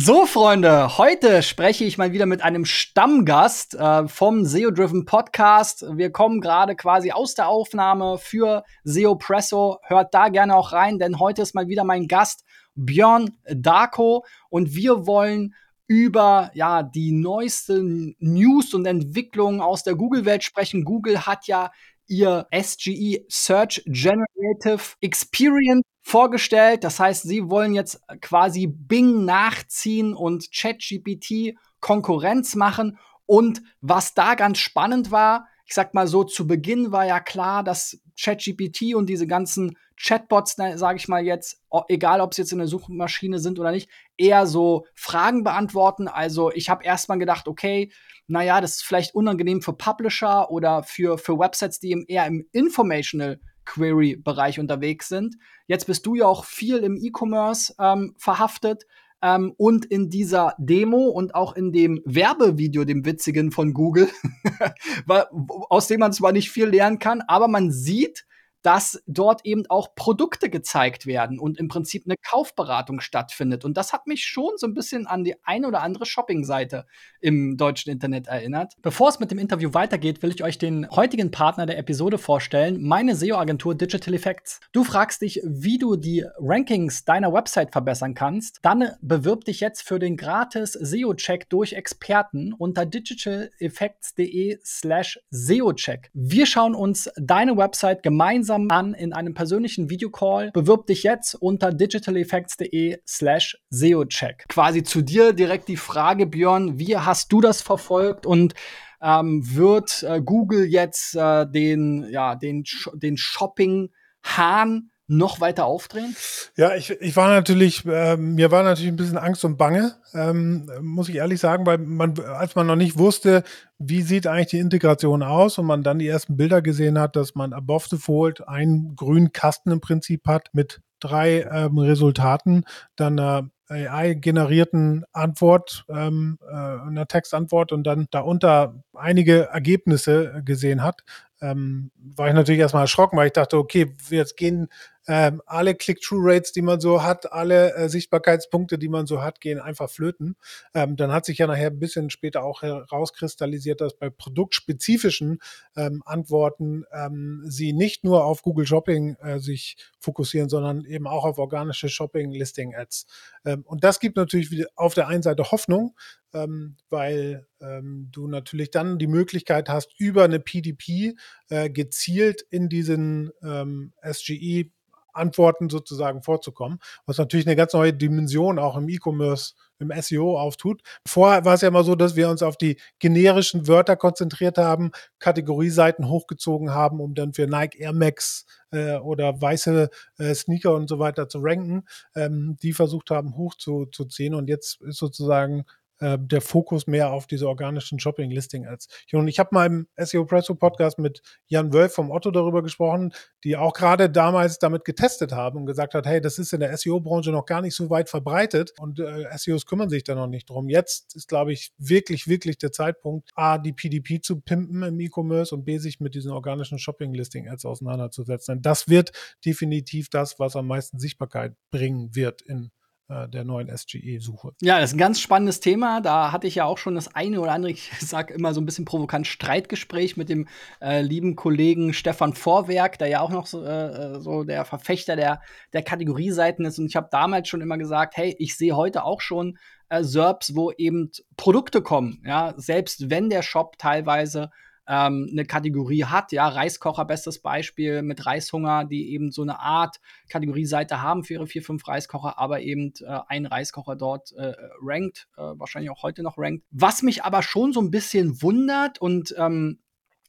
So, Freunde, heute spreche ich mal wieder mit einem Stammgast äh, vom SEO Driven Podcast. Wir kommen gerade quasi aus der Aufnahme für SEO Presso. Hört da gerne auch rein, denn heute ist mal wieder mein Gast Björn Darko und wir wollen über ja die neuesten News und Entwicklungen aus der Google-Welt sprechen. Google hat ja ihr SGE Search Generative Experience vorgestellt. Das heißt, sie wollen jetzt quasi Bing nachziehen und ChatGPT Konkurrenz machen. Und was da ganz spannend war, ich sag mal so, zu Beginn war ja klar, dass ChatGPT und diese ganzen Chatbots, sage ich mal jetzt, egal ob sie jetzt in der Suchmaschine sind oder nicht, eher so Fragen beantworten. Also ich habe erstmal gedacht, okay, naja, das ist vielleicht unangenehm für Publisher oder für, für Websites, die eher im Informational Query-Bereich unterwegs sind. Jetzt bist du ja auch viel im E-Commerce ähm, verhaftet. Ähm, und in dieser Demo und auch in dem Werbevideo, dem witzigen von Google, aus dem man zwar nicht viel lernen kann, aber man sieht, dass dort eben auch Produkte gezeigt werden und im Prinzip eine Kaufberatung stattfindet. Und das hat mich schon so ein bisschen an die eine oder andere Shopping-Seite im deutschen Internet erinnert. Bevor es mit dem Interview weitergeht, will ich euch den heutigen Partner der Episode vorstellen, meine SEO-Agentur Digital Effects. Du fragst dich, wie du die Rankings deiner Website verbessern kannst. Dann bewirb dich jetzt für den gratis SEO-Check durch Experten unter digitaleffects.de slash SEO-Check. Wir schauen uns deine Website gemeinsam gemeinsam an in einem persönlichen Videocall. Bewirb dich jetzt unter digitaleffects.de slash SEOcheck. Quasi zu dir direkt die Frage, Björn, wie hast du das verfolgt und ähm, wird äh, Google jetzt äh, den, ja, den, den Shopping-Hahn noch weiter aufdrehen? Ja, ich, ich war natürlich, äh, mir war natürlich ein bisschen Angst und Bange, ähm, muss ich ehrlich sagen, weil man, als man noch nicht wusste, wie sieht eigentlich die Integration aus und man dann die ersten Bilder gesehen hat, dass man above the fold einen grünen Kasten im Prinzip hat mit drei ähm, Resultaten, dann einer AI-generierten Antwort, ähm, äh, einer Textantwort und dann darunter einige Ergebnisse gesehen hat, ähm, war ich natürlich erstmal erschrocken, weil ich dachte, okay, jetzt gehen ähm, alle Click-Through-Rates, die man so hat, alle äh, Sichtbarkeitspunkte, die man so hat, gehen einfach flöten. Ähm, dann hat sich ja nachher ein bisschen später auch herauskristallisiert, dass bei produktspezifischen ähm, Antworten ähm, sie nicht nur auf Google Shopping äh, sich fokussieren, sondern eben auch auf organische Shopping-Listing-Ads. Ähm, und das gibt natürlich auf der einen Seite Hoffnung, ähm, weil ähm, du natürlich dann die Möglichkeit hast, über eine PDP äh, gezielt in diesen ähm, SGE Antworten sozusagen vorzukommen, was natürlich eine ganz neue Dimension auch im E-Commerce, im SEO auftut. Vorher war es ja immer so, dass wir uns auf die generischen Wörter konzentriert haben, Kategorieseiten hochgezogen haben, um dann für Nike Air Max äh, oder weiße äh, Sneaker und so weiter zu ranken, ähm, die versucht haben hochzuziehen. Und jetzt ist sozusagen äh, der Fokus mehr auf diese organischen Shopping-Listing-Ads. Und ich habe mal im SEO Presso Podcast mit Jan Wölf vom Otto darüber gesprochen, die auch gerade damals damit getestet haben und gesagt hat, hey, das ist in der SEO-Branche noch gar nicht so weit verbreitet und äh, SEOs kümmern sich da noch nicht drum. Jetzt ist, glaube ich, wirklich, wirklich der Zeitpunkt, A, die PDP zu pimpen im E-Commerce und B, sich mit diesen organischen Shopping-Listing-Ads auseinanderzusetzen. Denn das wird definitiv das, was am meisten Sichtbarkeit bringen wird in der neuen SGE-Suche. Ja, das ist ein ganz spannendes Thema. Da hatte ich ja auch schon das eine oder andere, ich sag immer so ein bisschen provokant, Streitgespräch mit dem äh, lieben Kollegen Stefan Vorwerk, der ja auch noch so, äh, äh, so der Verfechter der, der Kategorieseiten ist. Und ich habe damals schon immer gesagt, hey, ich sehe heute auch schon äh, SERPs, wo eben Produkte kommen. Ja, selbst wenn der Shop teilweise ähm, eine Kategorie hat. Ja, Reiskocher, bestes Beispiel mit Reishunger, die eben so eine Art Kategorieseite haben für ihre vier, fünf Reiskocher, aber eben äh, ein Reiskocher dort äh, rankt, äh, wahrscheinlich auch heute noch rankt. Was mich aber schon so ein bisschen wundert und ähm,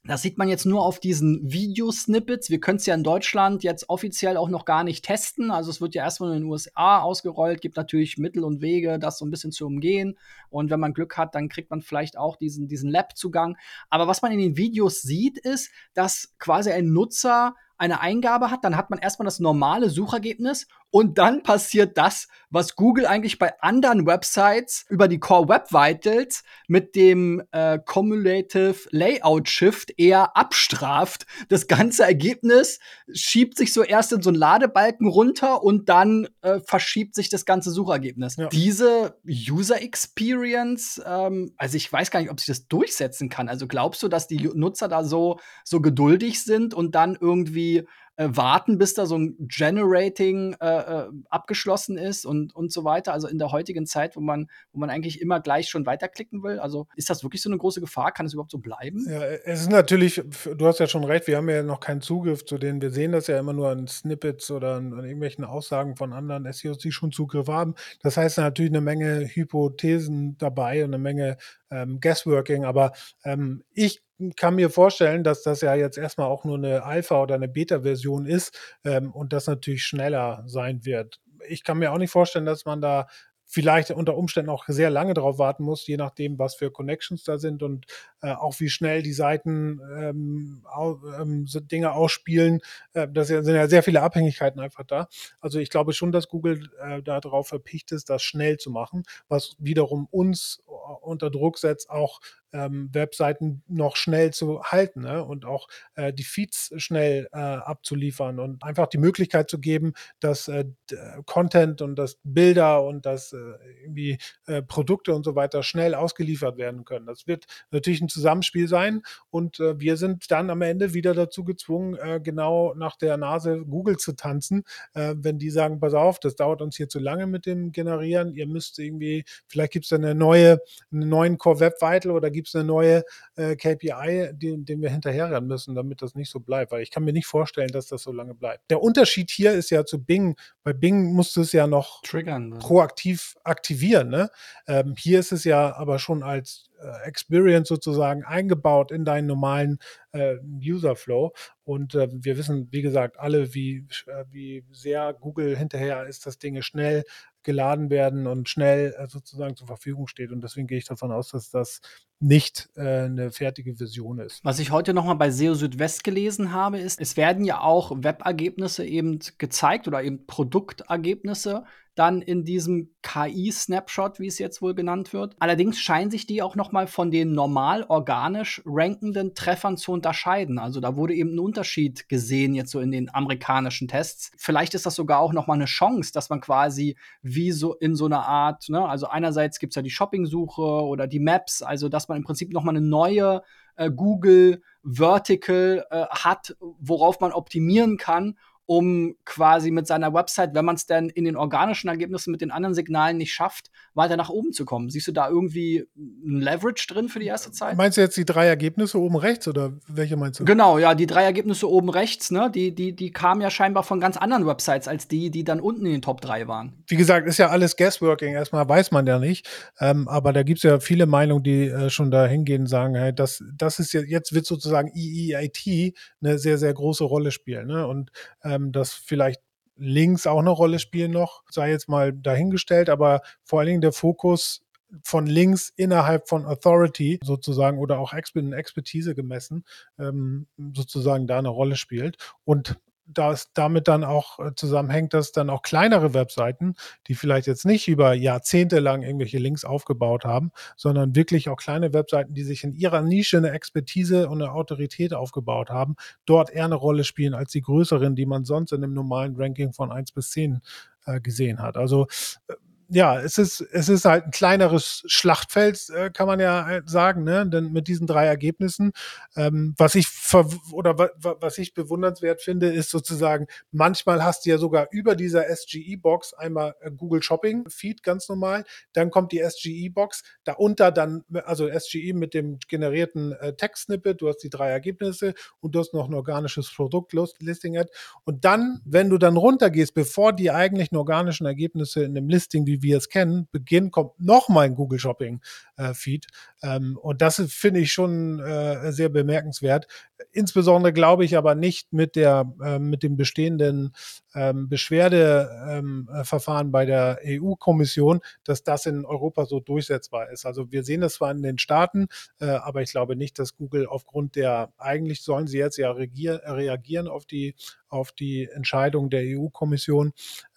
das sieht man jetzt nur auf diesen Videosnippets. Wir können es ja in Deutschland jetzt offiziell auch noch gar nicht testen. Also es wird ja erstmal in den USA ausgerollt, gibt natürlich Mittel und Wege, das so ein bisschen zu umgehen. Und wenn man Glück hat, dann kriegt man vielleicht auch diesen, diesen Lab-Zugang. Aber was man in den Videos sieht, ist, dass quasi ein Nutzer eine Eingabe hat, dann hat man erstmal das normale Suchergebnis und dann passiert das, was Google eigentlich bei anderen Websites über die Core Web Vitals mit dem äh, Cumulative Layout Shift eher abstraft. Das ganze Ergebnis schiebt sich so erst in so einen Ladebalken runter und dann äh, verschiebt sich das ganze Suchergebnis. Ja. Diese User Experience, ähm, also ich weiß gar nicht, ob sich das durchsetzen kann. Also glaubst du, dass die Nutzer da so, so geduldig sind und dann irgendwie äh, warten, bis da so ein Generating äh, äh, abgeschlossen ist und, und so weiter. Also in der heutigen Zeit, wo man, wo man eigentlich immer gleich schon weiterklicken will. Also ist das wirklich so eine große Gefahr? Kann es überhaupt so bleiben? Ja, es ist natürlich, du hast ja schon recht, wir haben ja noch keinen Zugriff zu denen. Wir sehen das ja immer nur an Snippets oder an, an irgendwelchen Aussagen von anderen SEOs, die schon Zugriff haben. Das heißt natürlich eine Menge Hypothesen dabei und eine Menge ähm, Guessworking. Aber ähm, ich kann mir vorstellen, dass das ja jetzt erstmal auch nur eine Alpha- oder eine Beta-Version ist ähm, und das natürlich schneller sein wird. Ich kann mir auch nicht vorstellen, dass man da vielleicht unter Umständen auch sehr lange drauf warten muss, je nachdem, was für Connections da sind und äh, auch wie schnell die Seiten ähm, au, ähm, so Dinge ausspielen. Äh, da sind ja sehr viele Abhängigkeiten einfach da. Also ich glaube schon, dass Google äh, darauf verpicht ist, das schnell zu machen, was wiederum uns äh, unter Druck setzt, auch ähm, Webseiten noch schnell zu halten ne? und auch äh, die Feeds schnell äh, abzuliefern und einfach die Möglichkeit zu geben, dass äh, Content und das Bilder und das äh, irgendwie äh, Produkte und so weiter schnell ausgeliefert werden können. Das wird natürlich ein Zusammenspiel sein und äh, wir sind dann am Ende wieder dazu gezwungen, genau nach der Nase Google zu tanzen, wenn die sagen, pass auf, das dauert uns hier zu lange mit dem Generieren, ihr müsst irgendwie, vielleicht gibt es eine neue, einen neuen Core Web Vital oder gibt gibt es eine neue äh, KPI, den, den wir hinterherrennen müssen, damit das nicht so bleibt. Weil ich kann mir nicht vorstellen, dass das so lange bleibt. Der Unterschied hier ist ja zu Bing. Bei Bing musst du es ja noch Triggern, ne? proaktiv aktivieren. Ne? Ähm, hier ist es ja aber schon als äh, Experience sozusagen eingebaut in deinen normalen äh, User Flow. Und äh, wir wissen, wie gesagt, alle, wie, äh, wie sehr Google hinterher ist, dass Dinge schnell geladen werden und schnell äh, sozusagen zur Verfügung steht. Und deswegen gehe ich davon aus, dass das nicht äh, eine fertige Version ist. Was ich heute nochmal bei SEO Südwest gelesen habe, ist, es werden ja auch Webergebnisse eben gezeigt oder eben Produktergebnisse dann in diesem KI-Snapshot, wie es jetzt wohl genannt wird. Allerdings scheinen sich die auch noch mal von den normal organisch rankenden Treffern zu unterscheiden. Also da wurde eben ein Unterschied gesehen jetzt so in den amerikanischen Tests. Vielleicht ist das sogar auch noch mal eine Chance, dass man quasi wie so in so einer Art, ne, also einerseits gibt es ja die Shopping-Suche oder die Maps, also dass man im Prinzip noch mal eine neue äh, Google Vertical äh, hat, worauf man optimieren kann um quasi mit seiner Website, wenn man es denn in den organischen Ergebnissen mit den anderen Signalen nicht schafft, weiter nach oben zu kommen. Siehst du da irgendwie ein Leverage drin für die erste Zeit? Meinst du jetzt die drei Ergebnisse oben rechts oder welche meinst du? Genau, ja, die drei Ergebnisse oben rechts, ne, die, die, die kamen ja scheinbar von ganz anderen Websites als die, die dann unten in den Top 3 waren. Wie gesagt, ist ja alles Guessworking, erstmal weiß man ja nicht. Ähm, aber da gibt es ja viele Meinungen, die äh, schon da hingehen und sagen, hey, das, das ist jetzt, jetzt wird sozusagen EEIT eine sehr, sehr große Rolle spielen. Ne? Und ähm, ähm, dass vielleicht links auch eine Rolle spielen noch, sei jetzt mal dahingestellt, aber vor allen Dingen der Fokus von links innerhalb von Authority sozusagen oder auch Expertise gemessen ähm, sozusagen da eine Rolle spielt. Und das damit dann auch äh, zusammenhängt, dass dann auch kleinere Webseiten, die vielleicht jetzt nicht über Jahrzehnte lang irgendwelche Links aufgebaut haben, sondern wirklich auch kleine Webseiten, die sich in ihrer Nische eine Expertise und eine Autorität aufgebaut haben, dort eher eine Rolle spielen als die größeren, die man sonst in einem normalen Ranking von 1 bis 10 äh, gesehen hat. Also äh, ja, es ist, es ist halt ein kleineres Schlachtfeld, äh, kann man ja halt sagen, ne? Denn mit diesen drei Ergebnissen, ähm, was ich oder was ich bewundernswert finde, ist sozusagen, manchmal hast du ja sogar über dieser SGE-Box einmal äh, Google Shopping Feed ganz normal, dann kommt die SGE-Box, darunter dann, also SGE mit dem generierten äh, Text-Snippet, du hast die drei Ergebnisse und du hast noch ein organisches Produkt-Listing-Ad. Und dann, wenn du dann runtergehst, bevor die eigentlichen organischen Ergebnisse in dem Listing, wie wir es kennen, beginnt, kommt nochmal ein Google Shopping äh, Feed. Ähm, und das finde ich schon äh, sehr bemerkenswert. Insbesondere glaube ich aber nicht mit der äh, mit dem bestehenden ähm, Beschwerdeverfahren ähm, bei der EU-Kommission, dass das in Europa so durchsetzbar ist. Also wir sehen das zwar in den Staaten, äh, aber ich glaube nicht, dass Google aufgrund der eigentlich sollen sie jetzt ja reagieren auf die auf die Entscheidung der EU-Kommission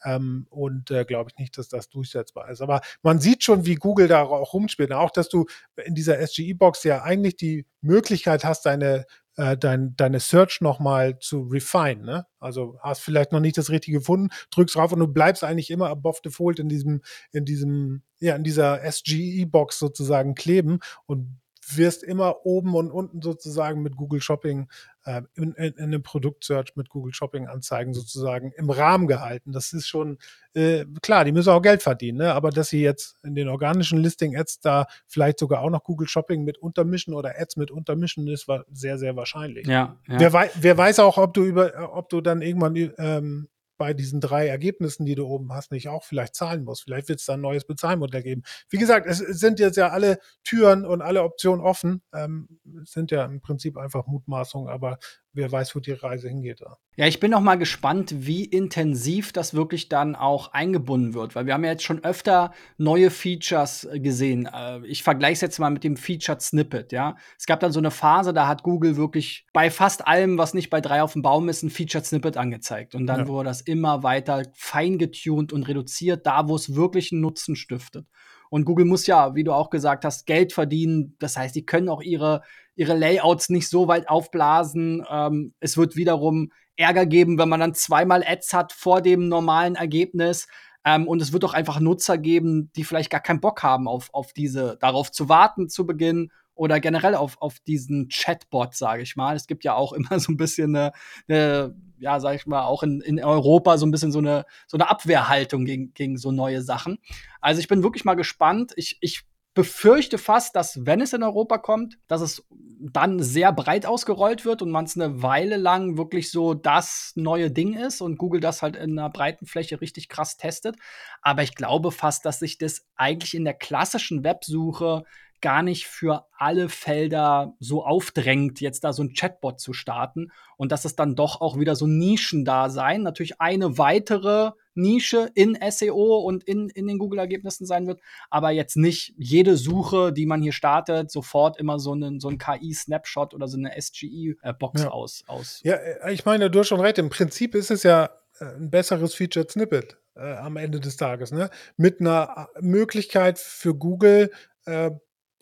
ähm, und äh, glaube ich nicht, dass das durchsetzbar ist. Aber man sieht schon, wie Google da auch rumspielt. Auch, dass du in dieser SGE-Box ja eigentlich die Möglichkeit hast, deine äh, dein, deine Search nochmal zu refine. Ne? Also hast vielleicht noch nicht das Richtige gefunden, drückst drauf und du bleibst eigentlich immer above default in diesem, in diesem, ja, in dieser SGE-Box sozusagen kleben und wirst immer oben und unten sozusagen mit Google Shopping äh, in, in, in, einem Produktsearch mit Google Shopping Anzeigen sozusagen im Rahmen gehalten. Das ist schon äh, klar, die müssen auch Geld verdienen, ne? aber dass sie jetzt in den organischen Listing Ads da vielleicht sogar auch noch Google Shopping mit untermischen oder Ads mit untermischen, ist war sehr sehr wahrscheinlich. Ja, ja. Wer, wei wer weiß auch, ob du über, ob du dann irgendwann ähm, bei diesen drei Ergebnissen, die du oben hast, nicht auch vielleicht zahlen musst. Vielleicht wird es da ein neues Bezahlmodell geben. Wie gesagt, es sind jetzt ja alle Türen und alle Optionen offen. Ähm, sind ja im Prinzip einfach Mutmaßungen, aber wer weiß, wo die Reise hingeht. Da. Ja, ich bin noch mal gespannt, wie intensiv das wirklich dann auch eingebunden wird, weil wir haben ja jetzt schon öfter neue Features äh, gesehen. Äh, ich vergleiche es jetzt mal mit dem Featured Snippet, ja. Es gab dann so eine Phase, da hat Google wirklich bei fast allem, was nicht bei drei auf dem Baum ist, ein Featured Snippet angezeigt. Und dann ja. wurde das immer weiter feingetuned und reduziert, da wo es wirklich einen Nutzen stiftet. Und Google muss ja, wie du auch gesagt hast, Geld verdienen. Das heißt, die können auch ihre, ihre Layouts nicht so weit aufblasen. Ähm, es wird wiederum Ärger geben, wenn man dann zweimal Ads hat vor dem normalen Ergebnis. Ähm, und es wird auch einfach Nutzer geben, die vielleicht gar keinen Bock haben, auf, auf diese, darauf zu warten zu Beginn oder generell auf, auf diesen Chatbot, sage ich mal. Es gibt ja auch immer so ein bisschen eine, eine ja, sag ich mal, auch in, in Europa so ein bisschen so eine, so eine Abwehrhaltung gegen, gegen so neue Sachen. Also ich bin wirklich mal gespannt. Ich, ich befürchte fast, dass wenn es in Europa kommt, dass es dann sehr breit ausgerollt wird und man es eine Weile lang wirklich so das neue Ding ist und Google das halt in einer breiten Fläche richtig krass testet. Aber ich glaube fast, dass sich das eigentlich in der klassischen Websuche gar nicht für alle Felder so aufdrängt, jetzt da so ein Chatbot zu starten und dass es dann doch auch wieder so Nischen da sein, natürlich eine weitere Nische in SEO und in, in den Google-Ergebnissen sein wird, aber jetzt nicht jede Suche, die man hier startet, sofort immer so einen, so ein KI-Snapshot oder so eine SGE-Box ja. aus, aus. Ja, äh, ich meine, du hast schon recht. Im Prinzip ist es ja äh, ein besseres Featured Snippet äh, am Ende des Tages, ne? Mit einer äh, Möglichkeit für Google, äh,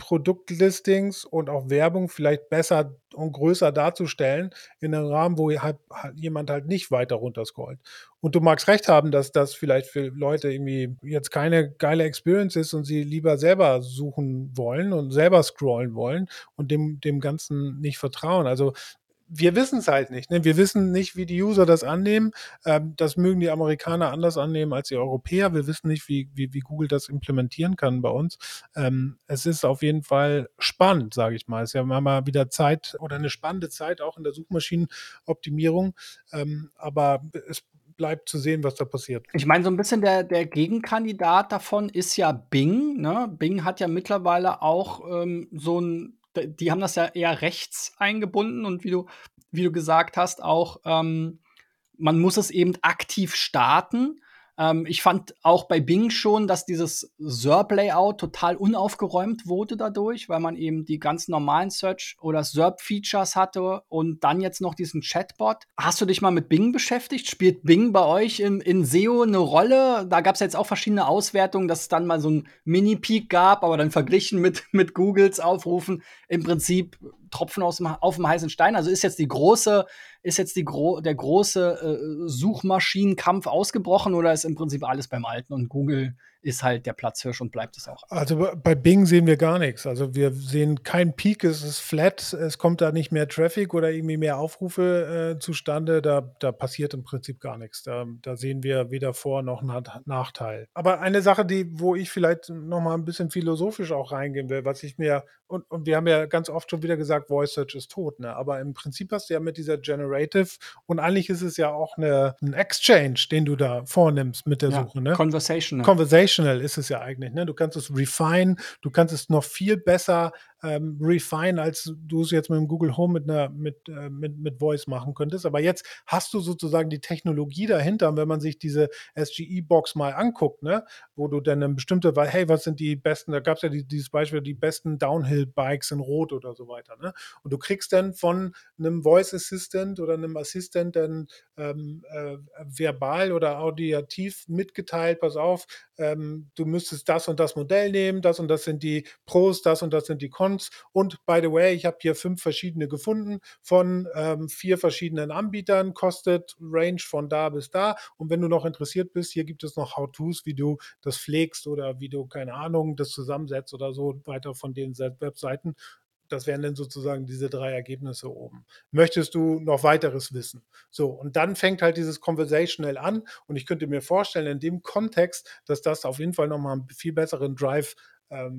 Produktlistings und auch Werbung vielleicht besser und größer darzustellen in einem Rahmen, wo halt, halt jemand halt nicht weiter runterscrollt. Und du magst recht haben, dass das vielleicht für Leute irgendwie jetzt keine geile Experience ist und sie lieber selber suchen wollen und selber scrollen wollen und dem, dem Ganzen nicht vertrauen. Also wir wissen es halt nicht. Ne? Wir wissen nicht, wie die User das annehmen. Ähm, das mögen die Amerikaner anders annehmen als die Europäer. Wir wissen nicht, wie, wie, wie Google das implementieren kann bei uns. Ähm, es ist auf jeden Fall spannend, sage ich mal. Es ist ja mal wieder Zeit oder eine spannende Zeit auch in der Suchmaschinenoptimierung. Ähm, aber es bleibt zu sehen, was da passiert. Ich meine, so ein bisschen der, der Gegenkandidat davon ist ja Bing. Ne? Bing hat ja mittlerweile auch ähm, so ein die haben das ja eher rechts eingebunden und wie du, wie du gesagt hast, auch ähm, man muss es eben aktiv starten. Ähm, ich fand auch bei Bing schon, dass dieses SERP-Layout total unaufgeräumt wurde dadurch, weil man eben die ganz normalen Search- oder SERP-Features hatte und dann jetzt noch diesen Chatbot. Hast du dich mal mit Bing beschäftigt? Spielt Bing bei euch in, in SEO eine Rolle? Da gab es jetzt auch verschiedene Auswertungen, dass es dann mal so ein Mini-Peak gab, aber dann verglichen mit, mit Googles Aufrufen im Prinzip Tropfen aus dem, auf dem heißen Stein. Also ist jetzt die große, ist jetzt die gro der große äh, Suchmaschinenkampf ausgebrochen oder ist im Prinzip alles beim Alten und Google ist halt der Platzhirsch und bleibt es auch. Also bei Bing sehen wir gar nichts. Also wir sehen keinen Peak, es ist flat, es kommt da nicht mehr Traffic oder irgendwie mehr Aufrufe äh, zustande. Da, da passiert im Prinzip gar nichts. Da, da sehen wir weder Vor- noch Nachteil. Aber eine Sache, die, wo ich vielleicht noch mal ein bisschen philosophisch auch reingehen will, was ich mir, und, und wir haben ja ganz oft schon wieder gesagt, Voice Search ist tot, ne? Aber im Prinzip hast du ja mit dieser Generative und eigentlich ist es ja auch eine, ein Exchange, den du da vornimmst mit der ja, Suche, ne? Conversational. Conversational ist es ja eigentlich, ne? Du kannst es refine, du kannst es noch viel besser ähm, refine, als du es jetzt mit dem Google Home mit einer mit, äh, mit, mit Voice machen könntest. Aber jetzt hast du sozusagen die Technologie dahinter. Und wenn man sich diese SGE-Box mal anguckt, ne, wo du dann eine bestimmte, weil, hey, was sind die besten, da gab es ja die, dieses Beispiel, die besten Downhill-Bikes in Rot oder so weiter. Ne? Und du kriegst dann von einem Voice Assistant oder einem Assistant dann ähm, äh, verbal oder audiativ mitgeteilt, pass auf, ähm, du müsstest das und das Modell nehmen, das und das sind die Pros, das und das sind die Cons. Und by the way, ich habe hier fünf verschiedene gefunden von ähm, vier verschiedenen Anbietern, kostet Range von da bis da. Und wenn du noch interessiert bist, hier gibt es noch How-Tos, wie du das pflegst oder wie du, keine Ahnung, das zusammensetzt oder so weiter von den Webseiten. Das wären dann sozusagen diese drei Ergebnisse oben. Möchtest du noch weiteres wissen? So, und dann fängt halt dieses Conversational an. Und ich könnte mir vorstellen, in dem Kontext, dass das auf jeden Fall nochmal einen viel besseren Drive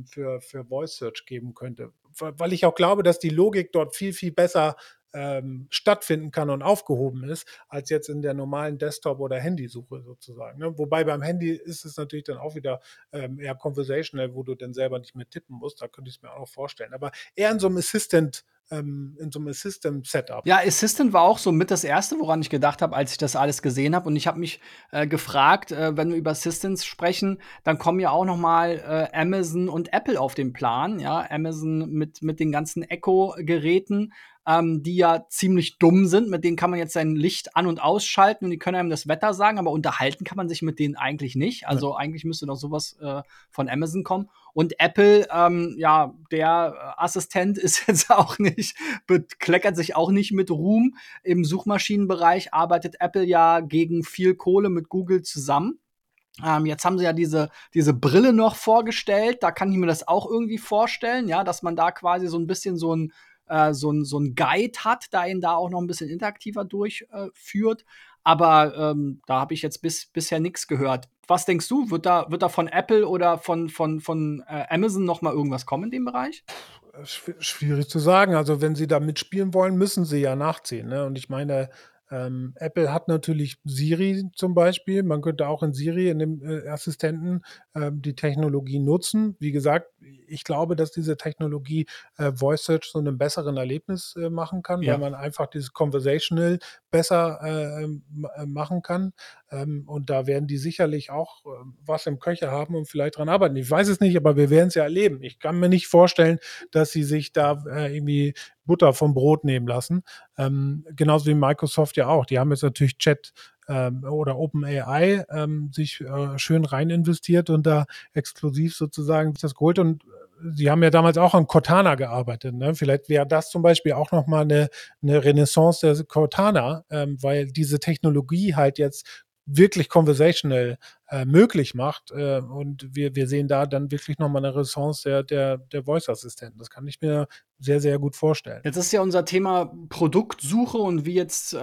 für, für Voice Search geben könnte. Weil ich auch glaube, dass die Logik dort viel, viel besser ähm, stattfinden kann und aufgehoben ist, als jetzt in der normalen Desktop- oder Handysuche sozusagen. Ne? Wobei beim Handy ist es natürlich dann auch wieder ähm, eher conversational, wo du dann selber nicht mehr tippen musst. Da könnte ich es mir auch noch vorstellen. Aber eher in so einem Assistant- ähm, in so einem Assistant-Setup. Ja, Assistant war auch so mit das erste, woran ich gedacht habe, als ich das alles gesehen habe. Und ich habe mich äh, gefragt, äh, wenn wir über Assistants sprechen, dann kommen ja auch noch mal äh, Amazon und Apple auf den Plan. Ja, Amazon mit mit den ganzen Echo-Geräten ähm, die ja ziemlich dumm sind. Mit denen kann man jetzt sein Licht an- und ausschalten und die können einem das Wetter sagen, aber unterhalten kann man sich mit denen eigentlich nicht. Also ja. eigentlich müsste doch sowas äh, von Amazon kommen. Und Apple, ähm, ja, der Assistent ist jetzt auch nicht, bekleckert sich auch nicht mit Ruhm. Im Suchmaschinenbereich arbeitet Apple ja gegen viel Kohle mit Google zusammen. Ähm, jetzt haben sie ja diese, diese Brille noch vorgestellt. Da kann ich mir das auch irgendwie vorstellen, ja, dass man da quasi so ein bisschen so ein äh, so, ein, so ein Guide hat, da ihn da auch noch ein bisschen interaktiver durchführt. Aber ähm, da habe ich jetzt bis, bisher nichts gehört. Was denkst du? Wird da, wird da von Apple oder von, von, von äh, Amazon noch mal irgendwas kommen in dem Bereich? Schwierig zu sagen. Also, wenn sie da mitspielen wollen, müssen sie ja nachziehen. Ne? Und ich meine, ähm, Apple hat natürlich Siri zum Beispiel. Man könnte auch in Siri, in dem äh, Assistenten, ähm, die Technologie nutzen. Wie gesagt, ich glaube, dass diese Technologie äh, Voice Search so einem besseren Erlebnis äh, machen kann, ja. weil man einfach dieses Conversational besser äh, ähm, äh, machen kann. Ähm, und da werden die sicherlich auch äh, was im Köcher haben und vielleicht dran arbeiten. Ich weiß es nicht, aber wir werden es ja erleben. Ich kann mir nicht vorstellen, dass sie sich da irgendwie Butter vom Brot nehmen lassen. Ähm, genauso wie Microsoft ja auch. Die haben jetzt natürlich Chat ähm, oder OpenAI ähm, sich äh, schön rein investiert und da exklusiv sozusagen das geholt. Und Sie haben ja damals auch an Cortana gearbeitet. Ne? Vielleicht wäre das zum Beispiel auch nochmal eine, eine Renaissance der Cortana, ähm, weil diese Technologie halt jetzt wirklich conversational äh, möglich macht. Äh, und wir, wir sehen da dann wirklich nochmal eine Ressource der, der, der Voice-Assistenten. Das kann ich mir sehr, sehr gut vorstellen. Jetzt ist ja unser Thema Produktsuche und wie jetzt äh,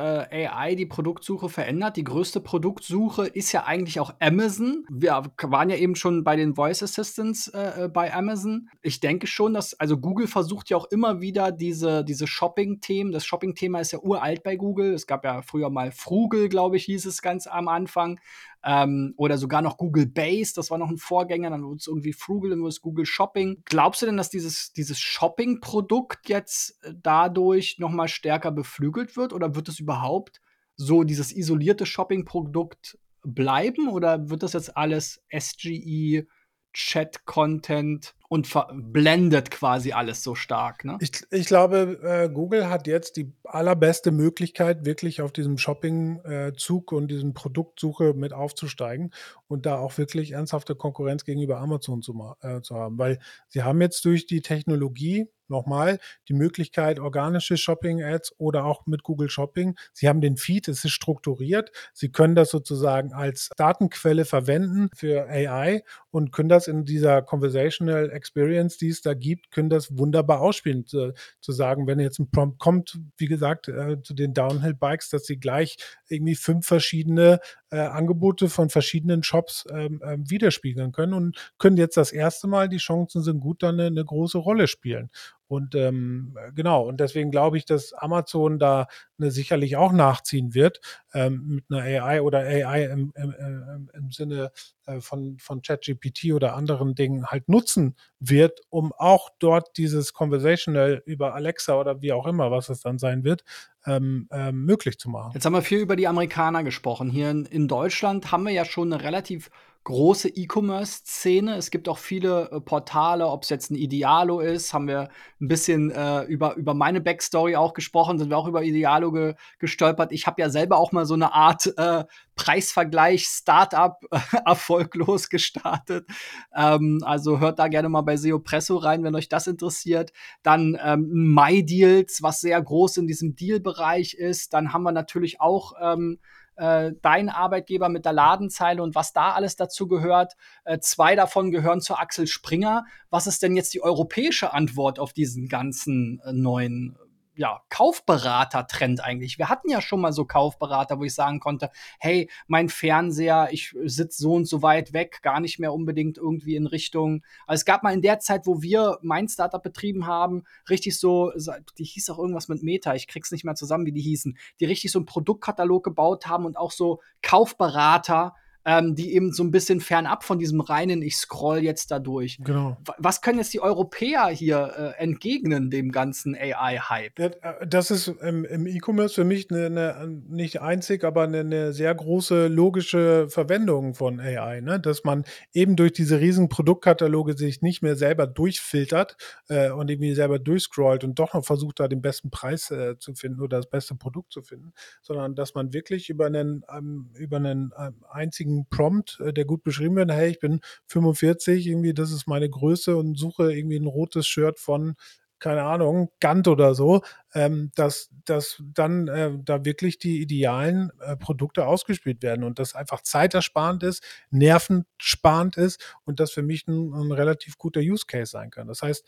AI die Produktsuche verändert. Die größte Produktsuche ist ja eigentlich auch Amazon. Wir waren ja eben schon bei den Voice Assistants äh, äh, bei Amazon. Ich denke schon, dass, also Google versucht ja auch immer wieder diese, diese Shopping-Themen. Das Shopping-Thema ist ja uralt bei Google. Es gab ja früher mal Frugel, glaube ich, hieß es ganz am Anfang ähm, oder sogar noch Google Base, das war noch ein Vorgänger, dann wurde es irgendwie Frugal, dann wurde es Google Shopping. Glaubst du denn, dass dieses, dieses Shopping-Produkt jetzt äh, dadurch nochmal stärker beflügelt wird oder wird es überhaupt so dieses isolierte Shopping-Produkt bleiben oder wird das jetzt alles SGE, Chat-Content und blendet quasi alles so stark. Ne? Ich, ich glaube, äh, Google hat jetzt die allerbeste Möglichkeit, wirklich auf diesem Shopping-Zug äh, und diesem Produktsuche mit aufzusteigen und da auch wirklich ernsthafte Konkurrenz gegenüber Amazon zu, äh, zu haben. Weil sie haben jetzt durch die Technologie nochmal die Möglichkeit, organische Shopping-Ads oder auch mit Google Shopping. Sie haben den Feed, es ist strukturiert. Sie können das sozusagen als Datenquelle verwenden für AI und können das in dieser Conversational Experience, die es da gibt, können das wunderbar ausspielen. Zu, zu sagen, wenn jetzt ein Prompt kommt, wie gesagt, äh, zu den Downhill-Bikes, dass sie gleich irgendwie fünf verschiedene äh, Angebote von verschiedenen Shops ähm, äh, widerspiegeln können und können jetzt das erste Mal, die Chancen sind gut, dann eine, eine große Rolle spielen. Und ähm, genau, und deswegen glaube ich, dass Amazon da ne, sicherlich auch nachziehen wird ähm, mit einer AI oder AI im, im, im, Sinne äh, von, von ChatGPT oder anderen Dingen halt nutzen wird, um auch dort dieses Conversational über Alexa oder wie auch immer, was es dann sein wird, ähm, ähm, möglich zu machen. Jetzt haben wir viel über die Amerikaner gesprochen. Hier in, in Deutschland haben wir ja schon eine relativ große E-Commerce-Szene. Es gibt auch viele äh, Portale, ob es jetzt ein Idealo ist, haben wir ein bisschen äh, über, über meine Backstory auch gesprochen, sind wir auch über Idealo ge gestolpert. Ich habe ja selber auch mal so eine Art äh, Preisvergleich Startup erfolglos gestartet. Ähm, also hört da gerne mal bei SEO Presso rein, wenn euch das interessiert. Dann ähm, MyDeals, was sehr groß in diesem Deal-Bereich ist. Dann haben wir natürlich auch ähm, äh, dein Arbeitgeber mit der Ladenzeile und was da alles dazu gehört. Äh, zwei davon gehören zu Axel Springer. Was ist denn jetzt die europäische Antwort auf diesen ganzen äh, neuen ja, Kaufberater-Trend eigentlich. Wir hatten ja schon mal so Kaufberater, wo ich sagen konnte, hey, mein Fernseher, ich sitze so und so weit weg, gar nicht mehr unbedingt irgendwie in Richtung. Also es gab mal in der Zeit, wo wir mein Startup betrieben haben, richtig so, die hieß auch irgendwas mit Meta, ich krieg's nicht mehr zusammen, wie die hießen, die richtig so einen Produktkatalog gebaut haben und auch so Kaufberater ähm, die eben so ein bisschen fernab von diesem reinen, ich scroll jetzt da durch. Genau. Was können jetzt die Europäer hier äh, entgegnen dem ganzen AI-Hype? Äh, das ist im, im E-Commerce für mich eine, eine, nicht einzig, aber eine, eine, sehr große logische Verwendung von AI, ne? dass man eben durch diese riesen Produktkataloge sich nicht mehr selber durchfiltert äh, und irgendwie selber durchscrollt und doch noch versucht, da den besten Preis äh, zu finden oder das beste Produkt zu finden, sondern dass man wirklich über einen, ähm, über einen ähm, einzigen Prompt, äh, der gut beschrieben wird, hey, ich bin 45, irgendwie, das ist meine Größe und suche irgendwie ein rotes Shirt von keine Ahnung, Gant oder so, ähm, dass, dass dann äh, da wirklich die idealen äh, Produkte ausgespielt werden und das einfach zeitersparend ist, nervensparend ist und das für mich ein, ein relativ guter Use Case sein kann. Das heißt,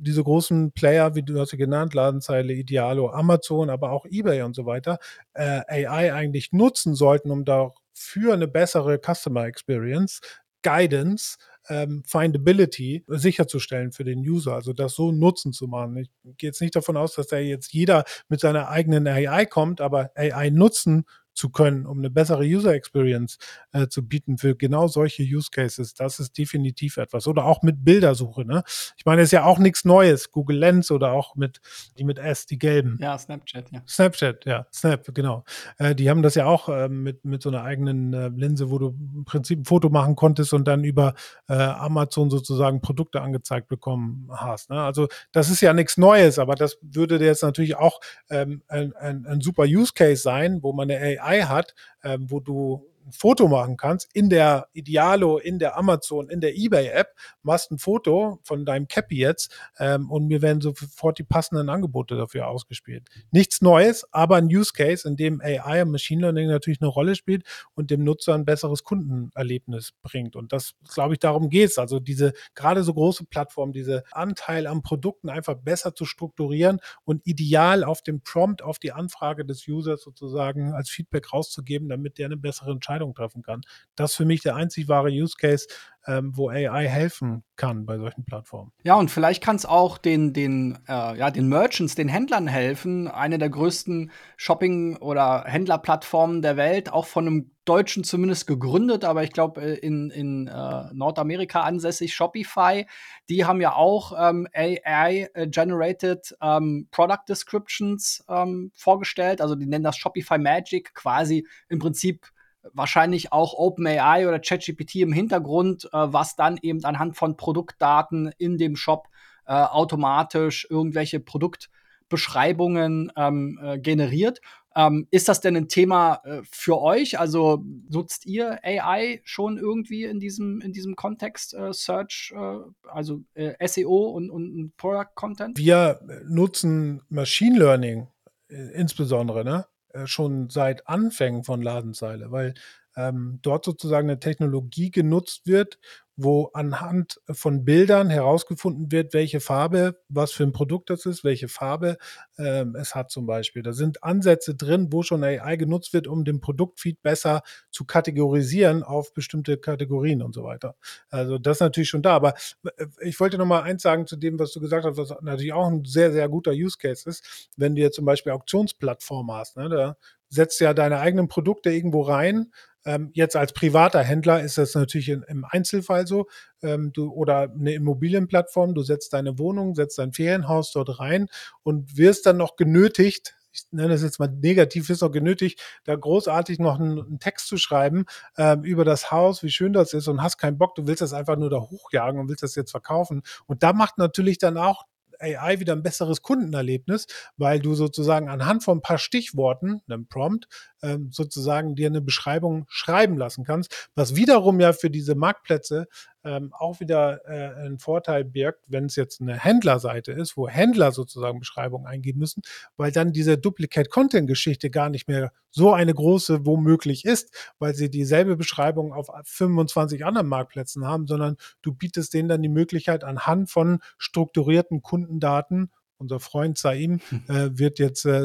diese großen Player, wie du hast sie genannt, Ladenzeile, Idealo, Amazon, aber auch eBay und so weiter, äh, AI eigentlich nutzen sollten, um da für eine bessere Customer Experience, Guidance, ähm, Findability sicherzustellen für den User, also das so nutzen zu machen. Ich gehe jetzt nicht davon aus, dass da jetzt jeder mit seiner eigenen AI kommt, aber AI nutzen zu können, um eine bessere User Experience äh, zu bieten für genau solche Use Cases. Das ist definitiv etwas. Oder auch mit Bildersuche. Ne? Ich meine, es ist ja auch nichts Neues. Google Lens oder auch mit die mit S, die gelben. Ja, Snapchat, ja. Snapchat, ja, Snap, genau. Äh, die haben das ja auch äh, mit, mit so einer eigenen äh, Linse, wo du im Prinzip ein Foto machen konntest und dann über äh, Amazon sozusagen Produkte angezeigt bekommen hast. Ne? Also das ist ja nichts Neues, aber das würde jetzt natürlich auch ähm, ein, ein, ein super Use Case sein, wo man eine AI AI hat, ähm, wo du ein Foto machen kannst in der Idealo, in der Amazon, in der eBay-App, machst ein Foto von deinem Cappy jetzt ähm, und mir werden sofort die passenden Angebote dafür ausgespielt. Nichts Neues, aber ein Use Case, in dem AI und Machine Learning natürlich eine Rolle spielt und dem Nutzer ein besseres Kundenerlebnis bringt. Und das, glaube ich, darum geht es. Also diese gerade so große Plattformen, diese Anteil an Produkten einfach besser zu strukturieren und ideal auf dem Prompt, auf die Anfrage des Users sozusagen als Feedback rauszugeben, damit der eine bessere Entscheidung Entscheidungen treffen kann. Das ist für mich der einzig wahre Use Case, ähm, wo AI helfen kann bei solchen Plattformen. Ja, und vielleicht kann es auch den, den, äh, ja, den Merchants, den Händlern helfen, eine der größten Shopping- oder Händlerplattformen der Welt, auch von einem Deutschen zumindest gegründet, aber ich glaube äh, in, in äh, Nordamerika ansässig, Shopify, die haben ja auch ähm, AI-generated ähm, Product Descriptions ähm, vorgestellt. Also die nennen das Shopify Magic, quasi im Prinzip wahrscheinlich auch OpenAI oder ChatGPT im Hintergrund, äh, was dann eben anhand von Produktdaten in dem Shop äh, automatisch irgendwelche Produktbeschreibungen ähm, äh, generiert. Ähm, ist das denn ein Thema äh, für euch? Also nutzt ihr AI schon irgendwie in diesem, in diesem Kontext äh, Search, äh, also SEO und, und Product Content? Wir nutzen Machine Learning insbesondere, ne? Äh, schon seit Anfängen von Ladenzeile, weil ähm, dort sozusagen eine Technologie genutzt wird, wo anhand von Bildern herausgefunden wird, welche Farbe, was für ein Produkt das ist, welche Farbe ähm, es hat zum Beispiel. Da sind Ansätze drin, wo schon AI genutzt wird, um den Produktfeed besser zu kategorisieren auf bestimmte Kategorien und so weiter. Also das ist natürlich schon da. Aber äh, ich wollte noch mal eins sagen zu dem, was du gesagt hast, was natürlich auch ein sehr, sehr guter Use Case ist. Wenn du jetzt zum Beispiel Auktionsplattformen hast, ne, da setzt ja deine eigenen Produkte irgendwo rein ähm, jetzt als privater Händler ist das natürlich in, im Einzelfall so. Ähm, du, oder eine Immobilienplattform, du setzt deine Wohnung, setzt dein Ferienhaus dort rein und wirst dann noch genötigt, ich nenne das jetzt mal negativ, ist noch genötigt, da großartig noch einen, einen Text zu schreiben ähm, über das Haus, wie schön das ist und hast keinen Bock, du willst das einfach nur da hochjagen und willst das jetzt verkaufen. Und da macht natürlich dann auch AI wieder ein besseres Kundenerlebnis, weil du sozusagen anhand von ein paar Stichworten, einem Prompt, ähm, sozusagen dir eine Beschreibung schreiben lassen kannst, was wiederum ja für diese Marktplätze ähm, auch wieder äh, einen Vorteil birgt, wenn es jetzt eine Händlerseite ist, wo Händler sozusagen Beschreibungen eingeben müssen, weil dann diese Duplicate-Content-Geschichte gar nicht mehr so eine große womöglich ist, weil sie dieselbe Beschreibung auf 25 anderen Marktplätzen haben, sondern du bietest denen dann die Möglichkeit anhand von strukturierten Kundendaten unser Freund Saim äh, wird jetzt äh,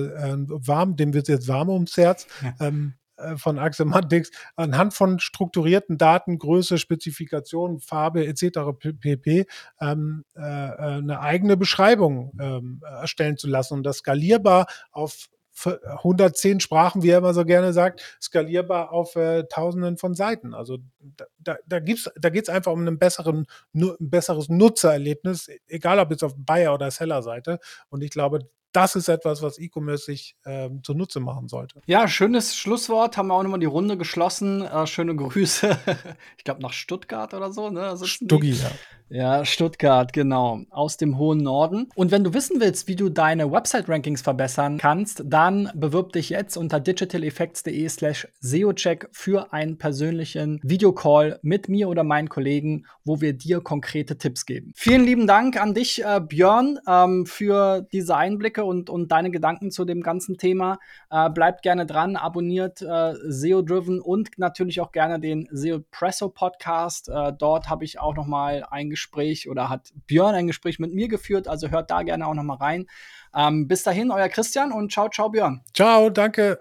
warm, dem wird jetzt warm ums Herz. Ähm, äh, von Axemantics anhand von strukturierten Daten, Größe, Spezifikation, Farbe etc. pp. Ähm, äh, äh, eine eigene Beschreibung ähm, erstellen zu lassen und das skalierbar auf 110 Sprachen, wie er immer so gerne sagt, skalierbar auf äh, Tausenden von Seiten. Also da, da, da, da geht es einfach um einen besseren, ein besseres Nutzererlebnis, egal ob jetzt auf Buyer- oder Seller-Seite. Und ich glaube, das ist etwas, was E-Commerce sich äh, zunutze machen sollte. Ja, schönes Schlusswort. Haben wir auch nochmal die Runde geschlossen. Äh, schöne Grüße. ich glaube nach Stuttgart oder so. Ne? Stuggi, ja. Ja, Stuttgart, genau. Aus dem hohen Norden. Und wenn du wissen willst, wie du deine Website-Rankings verbessern kannst, dann bewirb dich jetzt unter digitaleffects.de slash SEOcheck für einen persönlichen Videocall mit mir oder meinen Kollegen, wo wir dir konkrete Tipps geben. Vielen lieben Dank an dich, äh, Björn, ähm, für diese Einblicke und, und deine Gedanken zu dem ganzen Thema. Äh, bleibt gerne dran, abonniert äh, SEO-Driven und natürlich auch gerne den SEO Presso Podcast. Äh, dort habe ich auch noch mal eingeschrieben Gespräch oder hat Björn ein Gespräch mit mir geführt. Also hört da gerne auch noch mal rein. Ähm, bis dahin, euer Christian und ciao, ciao, Björn. Ciao, danke.